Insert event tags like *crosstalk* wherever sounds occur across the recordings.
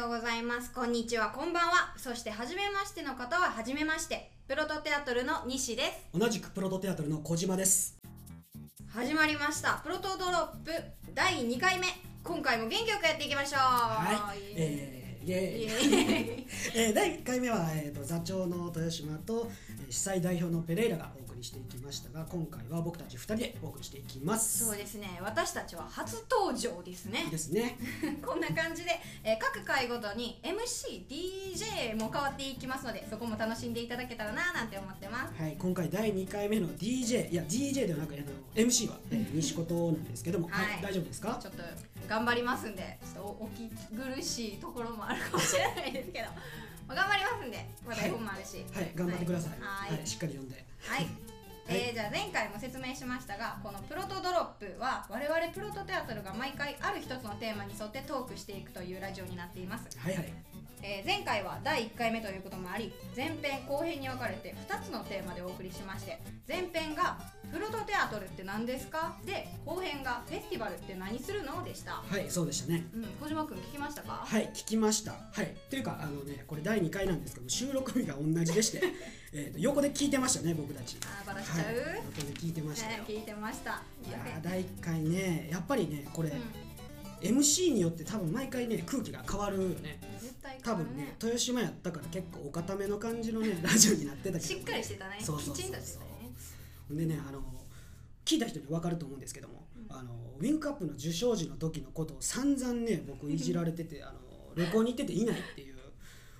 ようございます。こんにちは。こんばんは。そして初めましての方は初めまして。プロトテアトルの西です。同じくプロトテアトルの小島です。始まりました。プロトドロップ第2回目。今回も元気よくやっていきましょう。はい。えー、イエーイ。*laughs* 第1回目は、えー、と座長の豊島と、えー、主催代表のペレイラがお送りしていきましたが今回は僕たち2人でお送りしていきます。そうですね。私たちは初登場ですね。ですね。*laughs* こんな感じで、えー各回ごとに MCDJ も変わっていきますのでそこも楽しんでいただけたらななんて思ってます。はい今回第2回目の DJ いや DJ ではなくあの MC は、えー、西ことなんですけども、はい。はい大丈夫ですか？ちょっと頑張りますんでちょっとおお聞き苦しいところもあるかもしれないですけど、まあ、頑張りますんでまあ台本もあるし。はい頑張ってください。はいしっかり読んで。はい、えーじゃあ前回も説明しましたがこのプロトドロップは我々プロトテアトルが毎回ある一つのテーマに沿ってトークしていくというラジオになっています、はいはいえー前回は第1回目ということもあり前編後編に分かれて2つのテーマでお送りしまして前編が「プロトテアトルって何ですか?」で後編が「フェスティバルって何するの?」でした。はいそうでしたね。うん小島君聞きましたか？はい聞きました。はいっていうかあのねこれ第2回なんですけど収録日が同じでして *laughs* えーと横で聞いてましたね僕たち。あーバラしちゃう、はい、横で聞いてましたよ、ね、聞いてました。いやー第1回ねやっぱりねこれ、うん。MC によって多分毎回ね空気が変わるよね絶対多分ね豊島やったから結構お固めの感じのね *laughs* ラジオになってたけど、しっかりしてたね。そうそうそうそう。きちんとしてたね。でねあの聞いた人に分かると思うんですけども、あのウィンクアップの受賞時の時のことを散々ね僕いじられてて *laughs* あの旅行に行ってていないっていう。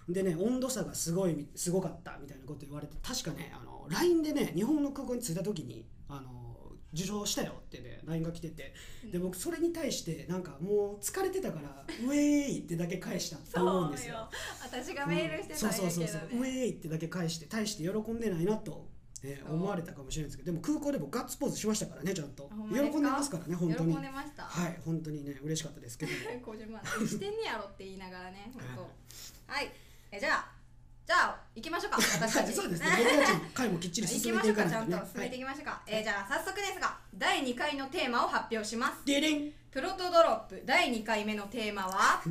でね温度差がすごいすごかったみたいなこと言われて確かねあの LINE でね日本の空港に着いた時にあの受賞したよってね LINE が来てて。で僕それに対してなんかもう疲れてたから「ウェーイ!」ってだけ返したと思うんですよ。私がメールしてたんやけど、ね。そうそうそうそう。ウェーイってだけ返して大して喜んでないなと、え思われたかもしれないですけどでも空港で僕ガッツポーズしましたからねちゃんと喜んでますからね本当に。喜んでました。はい本当にね嬉しかったですけどし *laughs* てんねやろって言いながらね本当。*laughs* はい。えじゃあじゃあ行きましょうか *laughs* 私たち。そうですね僕たち回もきっちり進めていかないと、ね、行きましょうかちゃんと進めていきましょうか、はい、えー、じゃあ早速ですが第2回のテーマを発表します。デレンプロトドロップ第2回目のテーマは？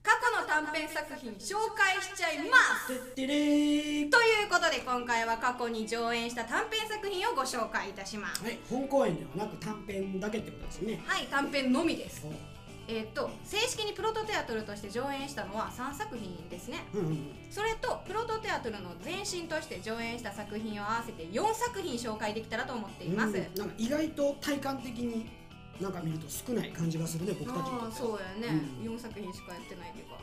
過去の短編作品紹介しちゃいますということで今回は過去に上演した短編作品をご紹介いたします、はい、本公演ではなく短編だけってことですねはい短編のみですえーっと正式にプロトテアトルとして上演したのは3作品ですね。うんうん。それとプロトテアトルの前身として上演した作品を合わせて4作品紹介できたらと思っています、うん。なんか意外と体感的になんか見ると少ない感じがするね僕たちにとああってそうやね、うん。4作品しかやってないというか。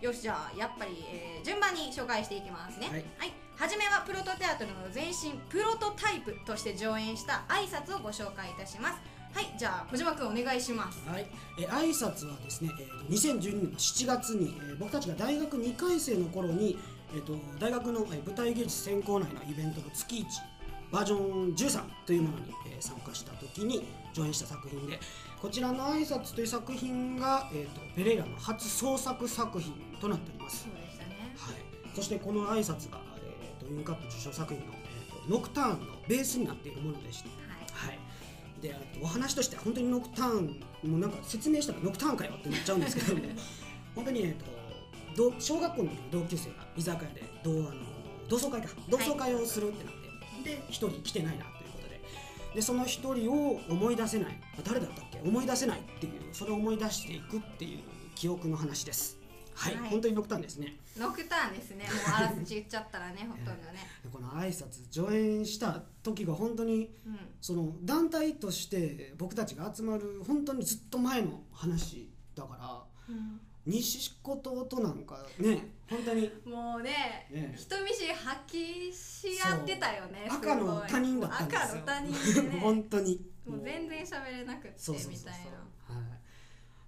よしじゃあやっぱり、えー順番に紹介していきますね。はい、はじめはプロトテアトルの前身プロトタイプとして上演した挨拶をご紹介いたしますはいじゃあ小島くんお願いします。はい、えー挨拶はですね、えーと2012年の7月に、えー僕たちが大学2回生の頃に、えー、と大学の、えー舞台芸術専攻内のイベントの月1バージョン13というものに、えー参加した時に上演した作品でこちらの挨拶という作品が、えー、とペレイラの初創作作品となっております、そうでしたね。はい、そしてこの挨拶が、えー、とウィンカップ受賞作品の、えーとノクターンのベースになっているものでしてはいはい、でえっとお話としては本当にノクターンもうなんか説明したらノクターンかよってなっちゃうんですけども *laughs* 本当に、えっと、同小学校の時の同級生が居酒屋で同あの同窓会か同窓会をするってなって、で一人来てないなということででその一人を思い出せないあ誰だったっけ思い出せないっていうそれを思い出していくっていう記憶の話ですはい、はい。本当にノクターンですね。ノクターンですね。*laughs* もうあらすじ言っちゃったらねほとんどね。でこの挨拶上演した時が本当にうん。その団体として僕たちが集まる本当にずっと前の話だから西子ととなんかね本当にもうねね人見知り発揮し合ってたよね赤の他人だったんですよ。赤の他人でね。*laughs* 本当に。もう全然喋れなくってみたいな。はい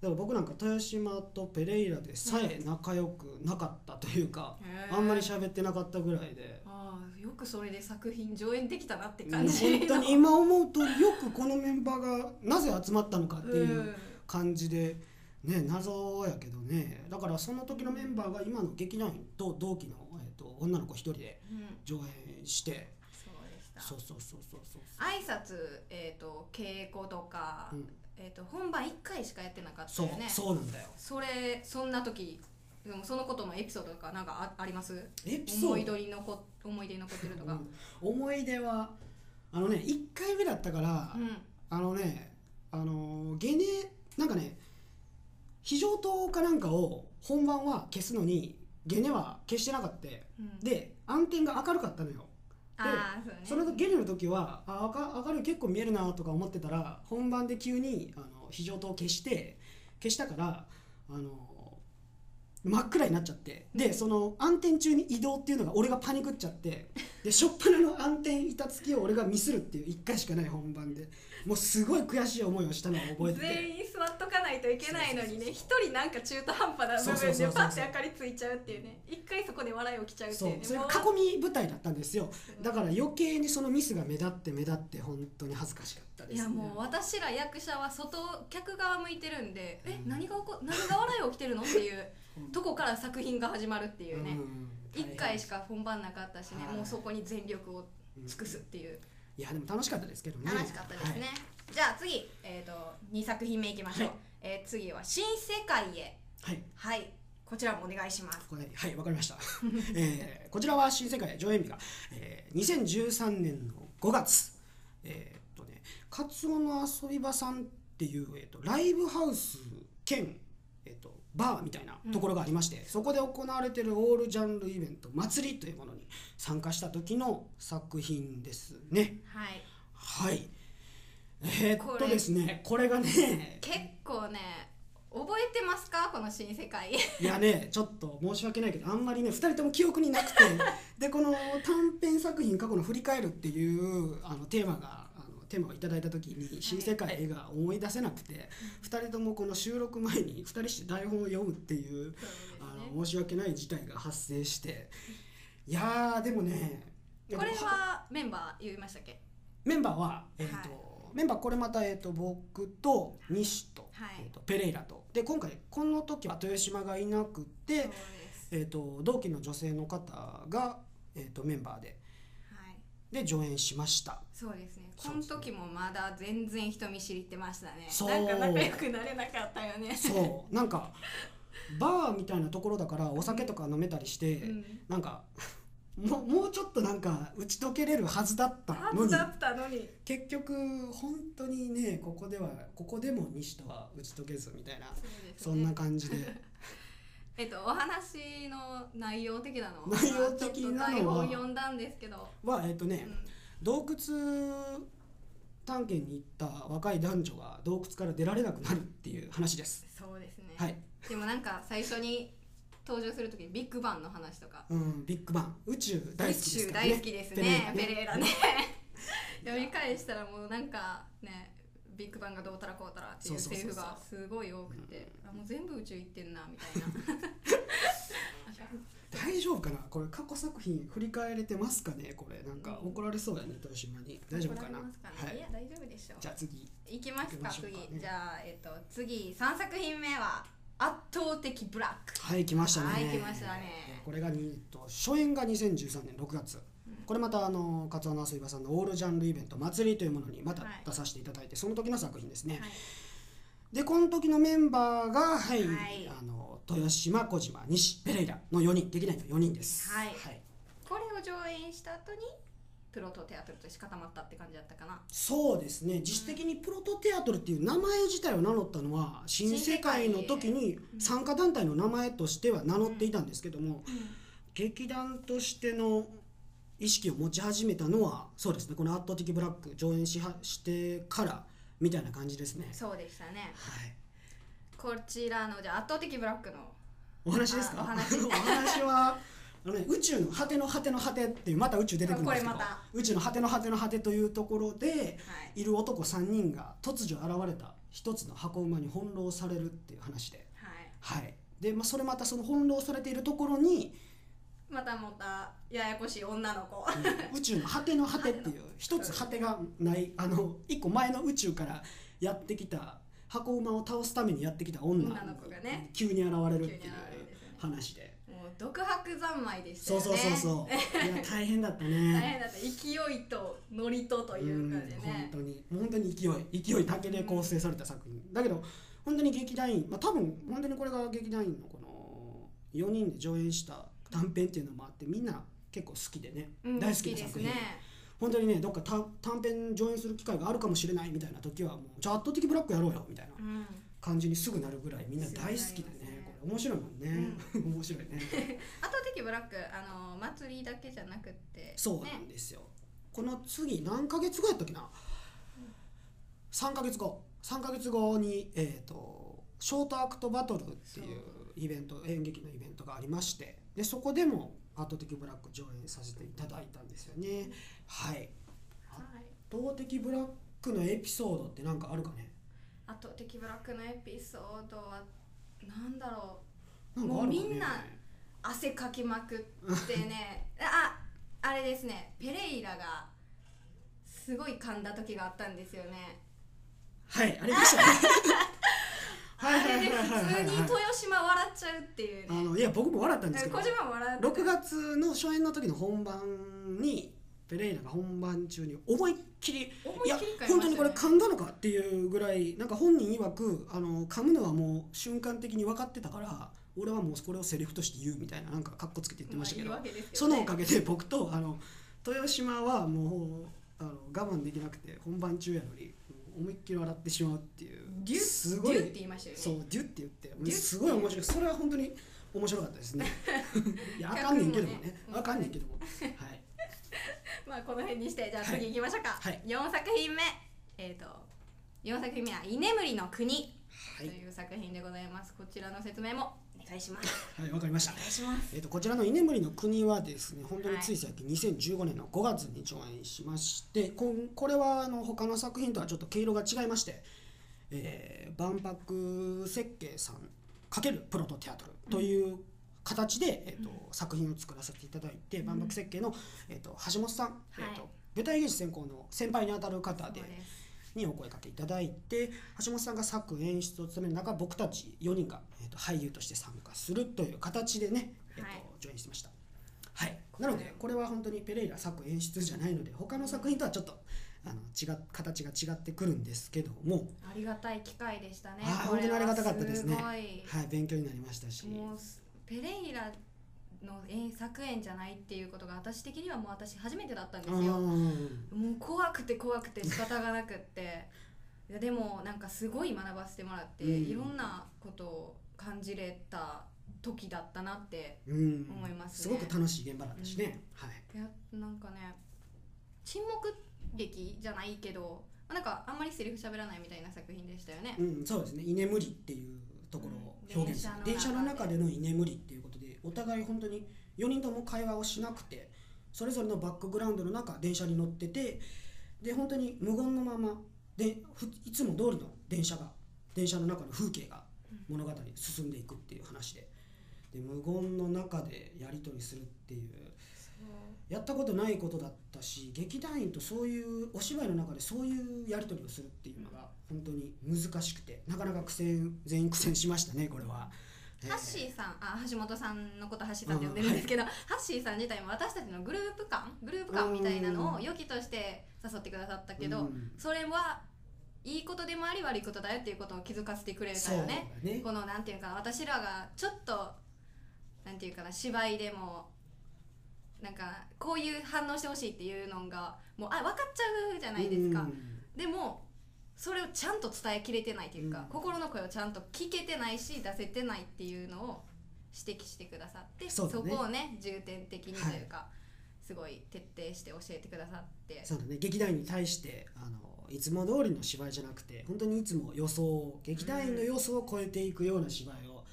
だから僕なんか豊島とペレイラでさえ仲良くなかったというか、へー。あんまり喋ってなかったぐらいで、ああよくそれで作品上演できたなってうん感じ本当に今思うとよくこのメンバーがなぜ集まったのかっていううん感じで、ね謎やけどね。だからその時のメンバーが今の劇団員と同期の、えー、と女の子一人でうん。上演して。そうでしした。そうそうそうそうそう。挨拶えっ、と稽古とか、うんえっ、と本番1回しかやってなかったよね。そうなんだよ。それそんな時でもそのことのエピソードとかなんかああります？エピソード？思い出に残思い出に残ってるとか、うん。思い出はあのね1回目だったから、うん。あのねあのーゲネなんかね非常灯かなんかを本番は消すのにゲネは消してなかった。うん。で暗転が明るかったのよああそうね。そのゲネの時はあ明明るい結構見えるなとか思ってたら本番で急にあの非常灯を消して消したからあの真っ暗になっちゃってでその暗転中に移動っていうのが俺がパニクっちゃってで初っ端の暗転板付きを俺がミスるっていう1回しかない本番でもうすごい悔しい思いをしたのを覚えてて。全員座っとかないといけないのにね一人なんか中途半端な部分でパッて明かりついちゃうっていうね。一回そこで笑い起きちゃうってそいうう。ねそれが囲み舞台だったんですよ。だから余計にそのミスが目立って目立って本当に恥ずかしかったです。ねいやもう私ら役者は外客側向いてるんで、えうん。何が起こ何が笑い起きてるのっていう *laughs* とこから作品が始まるっていうね、うん。一回しか本番なかったしね、はい。もうそこに全力を尽くすっていう、いやでも楽しかったですけどね。楽しかったですね、はい。じゃあ次、えー、と2作品目いきましょう、はい。えー次は「新世界へ。はい」はい。こちらもお願いします。はいわかりました、*laughs* えーこちらは新世界上演日が、えー2013年の5月。えーっとねカツオの遊び場さんっていう、えーっとライブハウス兼、バーみたいなところがありまして、そこで行われているオールジャンルイベント祭りというものに参加した時の作品ですね。はい。はい。えーっことれですねこれがね結構ね覚えてますか？この新世界。いやねちょっと申し訳ないけどあんまりね2人とも記憶になくて。*laughs* でこの短編作品過去の振り返るっていうあのテーマがテーマをいただいた時に「新世界」が思い出せなくて2人ともこの収録前に2人して台本を読むっていうあの申し訳ない事態が発生して。い。やーでもねこれはメンバー言いましたっけ？メンバーは、えーとメンバーこれまた、えー、と僕と西と,、はい。えーとペレイラと。で今回この時は豊島がいなくてえー、と同期の女性の方が、えー、とメンバーではいで上演しました。そうですね。この時もまだ全然人見知りってましたね。そう。なんか仲良くなれなかったよね。そう。なんかバーみたいなところだからお酒とか飲めたりして、うん。なんかもうもうちょっとなんか打ち解けれるはずだったはのに。ずだったのに。結局本当にねここではここでも西とは打ち解けずみたいなそんな感じでえっとお話の内容的なの内容的なのはちょっと台本読んだんですけど、はえっ、とね、うん。洞窟探検に行った若い男女が洞窟から出られなくなるっていう話です。そうですね、はい、でもなんか最初に登場する時にビッグバンの話とか。うん、ビッグバン。宇宙大好きです宇宙。大好きですねペペレーラレーラね。読み返したらもうなんかねビッグバンがどうたらこうたらっていうセリフがすごい多くてあもう全部宇宙行ってんなみたいな。*laughs* 大丈夫かなこれ過去作品振り返れてますかね？これなんか怒られそうやね豊島に。大丈夫かな？ね、、はい。いや大丈夫でしょう。じゃあ次。いきますか次かね。じゃあえっと次3作品目は圧倒的ブラック。はい来ましたね。はい来ましたね。これがにえっと初演が2013年6月これまたあの勝野遊び場さんのオールジャンルイベント祭りというものにまたはい。出させていただいて、その時の作品ですね、はい。でこの時のメンバーがはい、はい。あの豊島小島西ペレイラの4人劇団員の4人です。はい。これを上演した後にプロトテアトルとして固まったって感じだったかな。そうですね。実質的にプロトテアトルっていう名前自体を名乗ったのは新世界の時に参加団体の名前としては名乗っていたんですけども、劇団としての意識を持ち始めたのはそうですねこの「圧倒的ブラック」上演しはしてからみたいな感じですね。そうでしたね。はい。こちらのじゃあ圧倒的ブラックのお話ですか？あお話。*laughs* お話はあの、ね、宇宙の果ての果ての果てっていうまた宇宙出てくるんですけどこれまた。宇宙の果ての果ての果てというところではい。いる男3人が突如現れた一つの箱馬に翻弄されるっていう話で。はい。はい。で、まあ、それまたその翻弄されているところにまたまたややこしい女の子。宇宙の果ての果てっていう一つ果てがないあの一個前の宇宙からやってきた箱馬を倒すためにやってきた女女の子がね。急に現れるっていう話で。もう独白三昧でしたそうよねそうそうそう。*laughs* いや大変だった大ね変だった。勢いとノリとというかでうんね本当に。本当に勢い。勢いだけで構成された作品。だけど本当に劇団員。まあ多分本当にこれが劇団員のこの4人で上演した短編っていうのもあってみんな結構好きでね、うん大好きな作品。本当にねどっか短短編上演する機会があるかもしれないみたいな時はもうじゃあ圧倒的ブラックやろうよみたいなうん。感じにすぐなるぐらいみんな大好きでね。これ。面白いもんね、*laughs* 面白いね。*laughs* あと的ブラックあの祭りだけじゃなくってそうなねんですよ、この次何ヶ月後やったっけな？3ヶ月後。3ヶ月後にえっ、とショートアクトバトルっていう。イベント演劇のイベントがありましてでそこでも圧倒的ブラック上演させていただいたんですよね。はい。はい。圧倒的ブラックのエピソードって何かあるかね。あと的ブラックのエピソードはなんだろう。ね。もうみんな汗かきまくってね。*laughs* ああれですね。ペレイラがすごい噛んだ時があったんですよね。はいありましたね *laughs* あれで普通にはい豊島笑っちゃうっていうね。あのいや僕も笑ったんですけど小島も笑って6月の初演の時の本番にペレイラが本番中に思いっきりいや本当にこれ噛んだのかっていうぐらいなんか本人曰くあの噛むのはもう瞬間的に分かってたから俺はもうこれをセリフとして言うみたいななんかカッコつけて言ってましたけど、まあいいね。そのおかげで僕とあの豊島はもうあの我慢できなくて本番中やのに思いっきり笑ってしまうっていうデュッすごい。デュって言いましたよね。そうデュって言って。すごい面白いそれは本当に面白かったですね。*laughs* いやあかんねんけどもね。あかんねんけども。はい。*laughs* まあこの辺にしてじゃあはい次行きましょうか、はい。4作品目。えっ、と4作品目は「居眠りの国」はい。という作品でございます。こちらの説明もお願いします。*laughs* はいわかりました。お願いします。えー、とこちらの「居眠りの国」はですね本当につい最近2015年の5月に上演しましてこんこれはあの他の作品とはちょっと毛色が違いまして、えー万博設計さん×プロトテアトルという形で、えーと作品を作らせていただいて、万博設計の、えー、と橋本さん、えーと舞台芸術専攻の先輩にあたる方でにお声かけいただいて橋本さんが作演出を務める中僕たち4人が、えー、と俳優として参加するという形でね、えーとはい。上演してました。はい、なのでこれは本当にペレイラ作演出じゃないので他の作品とはちょっとあの違っ形が違ってくるんですけども、ありがたい機会でしたね本当にありがたかったですね。すごい。はい、勉強になりましたし。もうすペレイラの演作演じゃないっていうことが私的にはもう私初めてだったんですよ。もうんう怖くて怖くて仕方がなくって。*laughs* いやでもなんかすごい学ばせてもらって、うん。いろんなことを感じれた時だったなってうん。思いますね。すごく楽しい現場だったしね、はい。いやなんかね沈黙劇じゃないけどまあなんかあんまりセリフ喋らないみたいな作品でしたよね、うん、そうですね。居眠りっていうところを表現する、うん電車の中中での居眠りっていうことでお互い本当に4人とも会話をしなくてそれぞれのバックグラウンドの中電車に乗っててで本当に無言のままでふいつも通りの電車が電車の中の風景が物語に進んでいくっていう話で。で無言の中でやり取りするっていうやったことないことだったし劇団員とそういうお芝居の中でそういうやり取りをするっていうのが本当に難しくてなかなか苦戦全員苦戦しましたねこれは。えー。ハッシーさんあ橋本さんのことハッシーさんって呼んでるんですけど、*laughs* ハッシーさん自体も私たちのグループ感グループ感みたいなのを良きとして誘ってくださったけど、うん。それはいいことでもあり悪いことだよっていうことを気づかせてくれたよね。ね。このなんていうかな私らがちょっとなんていうかな芝居でもなんかこういう反応してほしいっていうのがもうあ分かっちゃうじゃないですか、うん。でもそれをちゃんと伝えきれてないというか、うん。心の声をちゃんと聞けてないし出せてないっていうのを指摘してくださってそね。こをね重点的にというか、すごい徹底して教えてくださって。そうだね。劇団員に対してあのいつも通りの芝居じゃなくて本当にいつも予想を劇団員の予想を超えていくような芝居を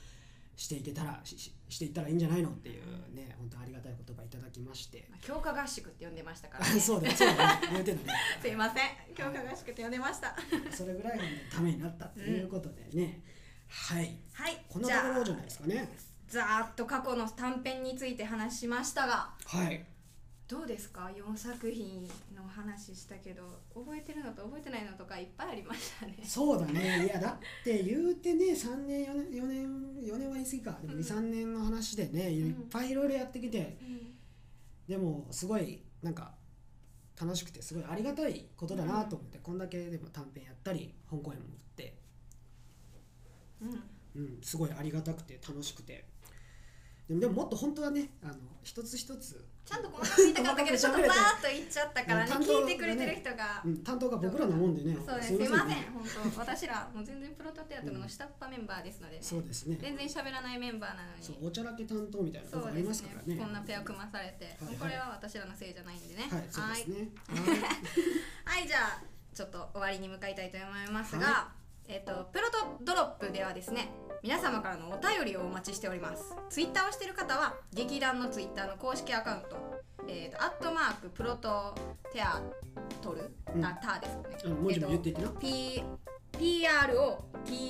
していけたらしししていったらいいんじゃないのっていうね本当ありがたい言葉いただきまして。まあ強化合宿って呼んでましたから、*laughs* あね、そうだよそうだね言うてたね。*laughs* すいません強化合宿って呼んでました。*laughs* それぐらいのためになったということでね、はい。はい。こんなところじゃないですかね？ざーっと過去の短編について話しましたが。はい。どうですか？4作品の話したけど覚えてるのと覚えてないのとかいっぱいありましたね。そうだね。いやだって言うてね3年4年4年4年は言い過ぎかでもうん23年の話でねいっぱいいろいろやってきて。でもすごいなんか楽しくてすごいありがたいことだなと思って、こんだけでも短編やったり本公演も打って、うん。うん、すごいありがたくて楽しくて。でもでももっと本当はねあの一つ一つ、ちゃんと細かく言いたかったけどちょっとバーッと言っちゃったからね聞いてくれてる人が。うん、担当が僕らのもんでねそうです。すいません本当私らもう全然プロトテアトルの下っ端メンバーですのでねそうですね。全然喋らないメンバーなのに。そうおちゃらけ担当みたいなとこありそうでますすからね。ねこんなペア組まされて、これは私らのせいじゃないんでね。はいそうですね。はい、*laughs* じゃあちょっと終わりに向かいたいと思いますが、はえっ、とプロトドロップではですね皆様からのお便りをお待ちしております。ツイッターをしている方は劇団のツイッターの公式アカウントえっ、とアットマークプロトテアトル、うん。あターですかね。あの文字も言っていってな、P PROTOTHEATER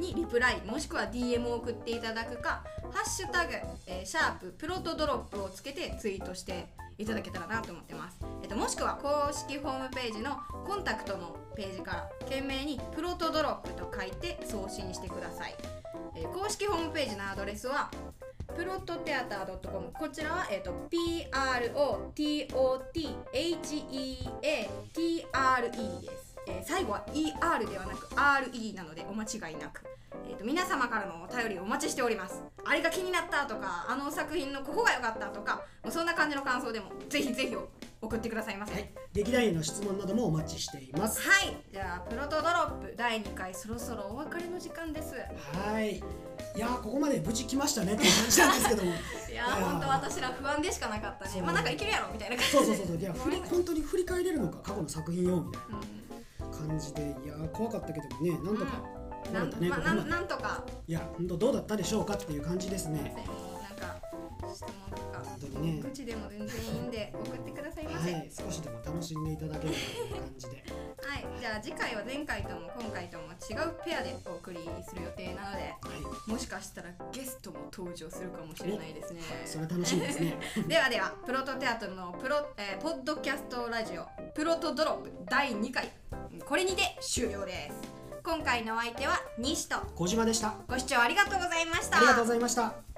にリプライもしくは DM を送っていただくか「ハッシュタグ、えーシャーププロトドロップ」をつけてツイートしていただけたらなと思ってます、えっと、もしくは公式ホームページのコンタクトのページから懸命に「プロトドロップ」と書いて送信してください、えー公式ホームページのアドレスはプロットテアター .com こちらは、えー、と PROTOTHEATRE です、えー最後は ER ではなく RE なのでお間違いなく、えー、と皆様からのお便りをお待ちしております。あれが気になったとかあの作品のここが良かったとかもうそんな感じの感想でもぜひぜひ送ってくださいませ。はい、劇団員の質問などもお待ちしています。はい。じゃあプロトドロップ第2回そろそろお別れの時間です。はい。いやーここまで無事来ましたねって感じなんですけども。*laughs* いやー本当私ら不安でしかなかったね。まあなんかいけるやろみたいな感じそうそうそうそう。いやふり本当に振り返れるのか過去の作品をみたいうん。な感じで。いやー怖かったけどもねなんとかななんねまあ、なんなんとか。いや本当どうだったでしょうかっていう感じですね。なんか質問とか。本当にね。愚痴でも全然いいんで送ってくださいませ。ははい、い少しでも楽しんでいただければという感じで。*laughs* じゃあ次回は前回とも今回とも違うペアでお送りする予定なのではい。もしかしたらゲストも登場するかもしれないですね。それは楽しみですね。*laughs* ではではプロトテアトルのプロ、えーポッドキャストラジオプロトドロップ第2回。これにて終了です今回のお相手は西と小島でした。ご視聴ありがとうございました。ありがとうございました